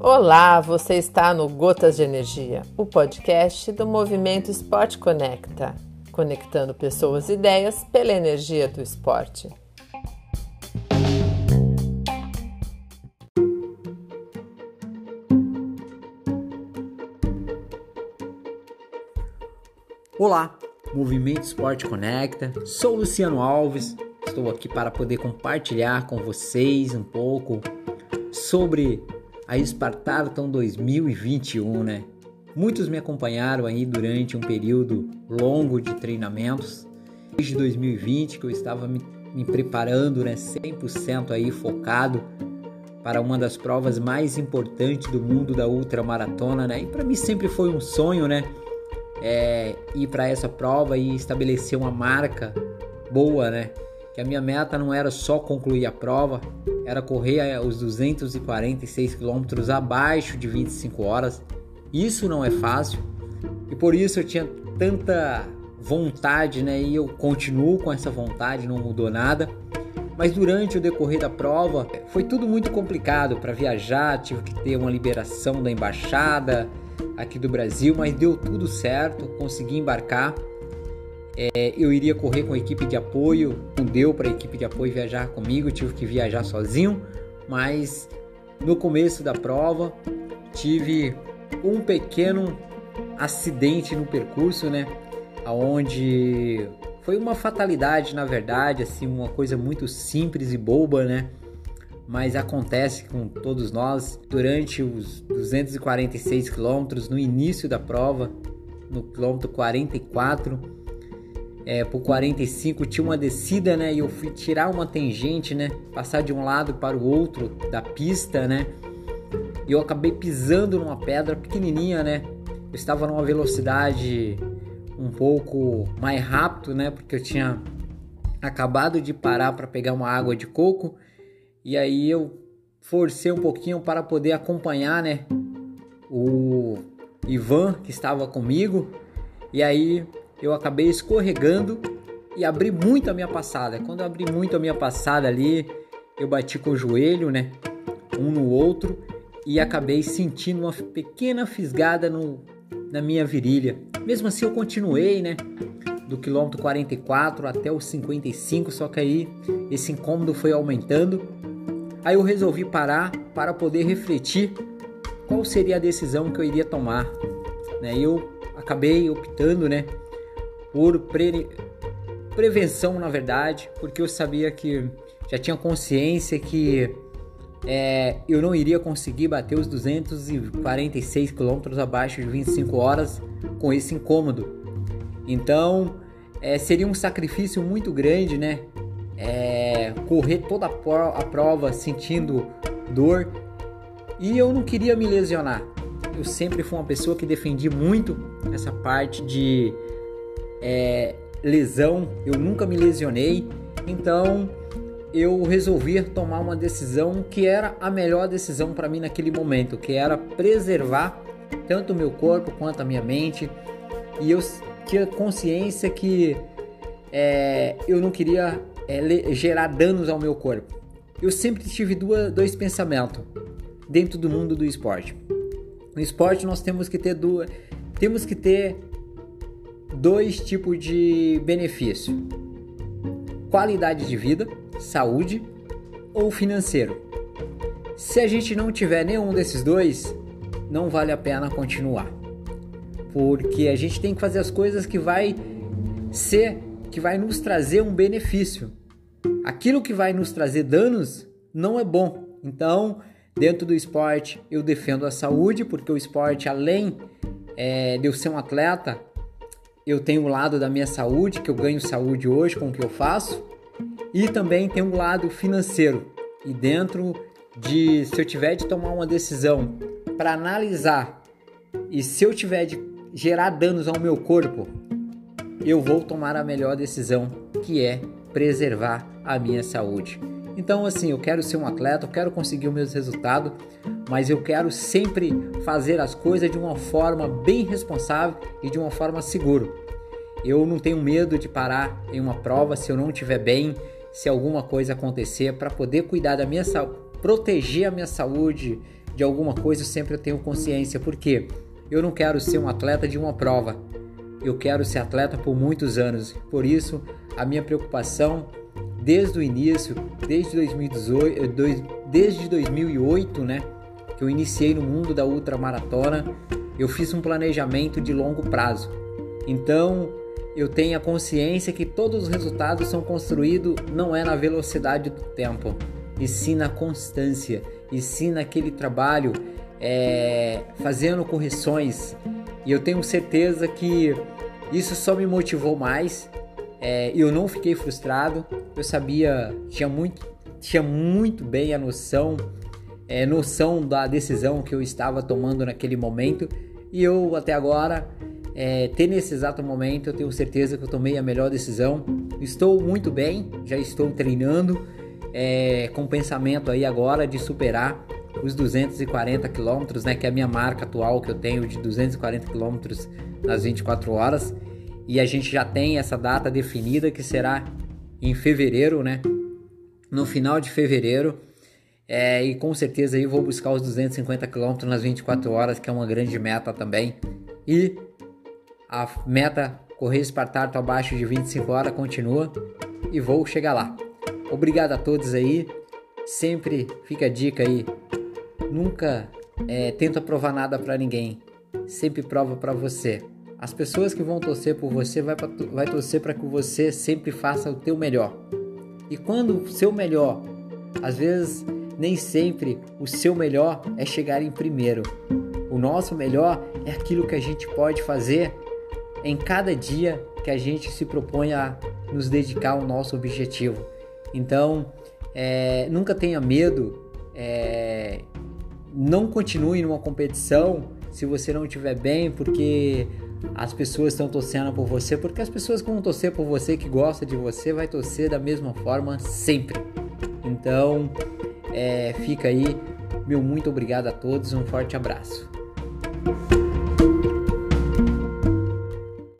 Olá, você está no Gotas de Energia, o podcast do Movimento Esporte Conecta, conectando pessoas e ideias pela energia do esporte. Olá, Movimento Esporte Conecta, sou Luciano Alves, estou aqui para poder compartilhar com vocês um pouco sobre a Spartarton 2021, né? Muitos me acompanharam aí durante um período longo de treinamentos, desde 2020 que eu estava me, me preparando, né, 100% aí focado para uma das provas mais importantes do mundo da ultramaratona, né? E para mim sempre foi um sonho, né, é, ir para essa prova e estabelecer uma marca boa, né? Que a minha meta não era só concluir a prova, era correr é, os 246 quilômetros abaixo de 25 horas. Isso não é fácil e por isso eu tinha tanta vontade, né? E eu continuo com essa vontade, não mudou nada. Mas durante o decorrer da prova foi tudo muito complicado para viajar, tive que ter uma liberação da embaixada aqui do Brasil, mas deu tudo certo, consegui embarcar. É, eu iria correr com a equipe de apoio, não deu para a equipe de apoio viajar comigo, tive que viajar sozinho, mas no começo da prova tive um pequeno acidente no percurso, né? Onde foi uma fatalidade, na verdade, assim, uma coisa muito simples e boba, né? Mas acontece com todos nós durante os 246 quilômetros, no início da prova, no quilômetro 44 é, por 45 tinha uma descida, né? E eu fui tirar uma tangente, né? Passar de um lado para o outro da pista, né? E eu acabei pisando numa pedra pequenininha, né? Eu estava numa velocidade um pouco mais rápido, né? Porque eu tinha acabado de parar para pegar uma água de coco e aí eu forcei um pouquinho para poder acompanhar, né? O Ivan que estava comigo e aí eu acabei escorregando e abri muito a minha passada. Quando eu abri muito a minha passada ali, eu bati com o joelho, né? Um no outro e acabei sentindo uma pequena fisgada no, na minha virilha. Mesmo assim, eu continuei, né? Do quilômetro 44 até o 55, só que aí esse incômodo foi aumentando. Aí eu resolvi parar para poder refletir qual seria a decisão que eu iria tomar. Né? Eu acabei optando, né? Por pre... prevenção, na verdade, porque eu sabia que já tinha consciência que é, eu não iria conseguir bater os 246 quilômetros abaixo de 25 horas com esse incômodo. Então é, seria um sacrifício muito grande, né? É, correr toda a prova sentindo dor e eu não queria me lesionar. Eu sempre fui uma pessoa que defendi muito essa parte de é, lesão, eu nunca me lesionei, então eu resolvi tomar uma decisão que era a melhor decisão para mim naquele momento, que era preservar tanto o meu corpo quanto a minha mente, e eu tinha consciência que é, eu não queria é, gerar danos ao meu corpo. Eu sempre tive duas, dois pensamentos dentro do mundo do esporte. No esporte nós temos que ter duas, temos que ter dois tipos de benefício: qualidade de vida, saúde ou financeiro. Se a gente não tiver nenhum desses dois, não vale a pena continuar. Porque a gente tem que fazer as coisas que vai ser que vai nos trazer um benefício. Aquilo que vai nos trazer danos não é bom. Então, dentro do esporte, eu defendo a saúde, porque o esporte, além é, de eu ser um atleta, eu tenho o lado da minha saúde, que eu ganho saúde hoje com o que eu faço, e também tem um lado financeiro. E dentro de se eu tiver de tomar uma decisão para analisar e se eu tiver de gerar danos ao meu corpo, eu vou tomar a melhor decisão, que é preservar a minha saúde. Então, assim, eu quero ser um atleta, eu quero conseguir os meus resultados, mas eu quero sempre fazer as coisas de uma forma bem responsável e de uma forma segura. Eu não tenho medo de parar em uma prova se eu não estiver bem, se alguma coisa acontecer, para poder cuidar da minha saúde, proteger a minha saúde de alguma coisa, eu sempre tenho consciência, porque eu não quero ser um atleta de uma prova. Eu quero ser atleta por muitos anos. Por isso, a minha preocupação desde o início, desde 2018, eh, desde 2008, né, que eu iniciei no mundo da ultramaratona, eu fiz um planejamento de longo prazo. Então, eu tenho a consciência que todos os resultados são construídos não é na velocidade do tempo, e sim na constância, e sim naquele trabalho é, fazendo correções. E eu tenho certeza que isso só me motivou mais é, eu não fiquei frustrado, eu sabia, tinha muito, tinha muito bem a noção, é, noção da decisão que eu estava tomando naquele momento e eu até agora, é, ter nesse exato momento, eu tenho certeza que eu tomei a melhor decisão. Estou muito bem, já estou treinando é, com pensamento aí agora de superar os 240 quilômetros, né, que é a minha marca atual que eu tenho de 240 quilômetros nas 24 horas e a gente já tem essa data definida que será em fevereiro, né? No final de fevereiro. É, e com certeza aí vou buscar os 250 km nas 24 horas, que é uma grande meta também. E a meta correr Espartato abaixo de 25 horas continua e vou chegar lá. Obrigado a todos aí. Sempre fica a dica aí. Nunca é, tenta provar nada para ninguém. Sempre prova para você. As pessoas que vão torcer por você vai, pra, vai torcer para que você sempre faça o teu melhor. E quando o seu melhor, às vezes nem sempre o seu melhor é chegar em primeiro. O nosso melhor é aquilo que a gente pode fazer em cada dia que a gente se propõe a nos dedicar ao nosso objetivo. Então, é, nunca tenha medo, é, não continue numa competição se você não estiver bem, porque as pessoas estão torcendo por você, porque as pessoas que vão torcer por você, que gosta de você, vai torcer da mesma forma sempre. Então, é, fica aí, meu muito obrigado a todos, um forte abraço.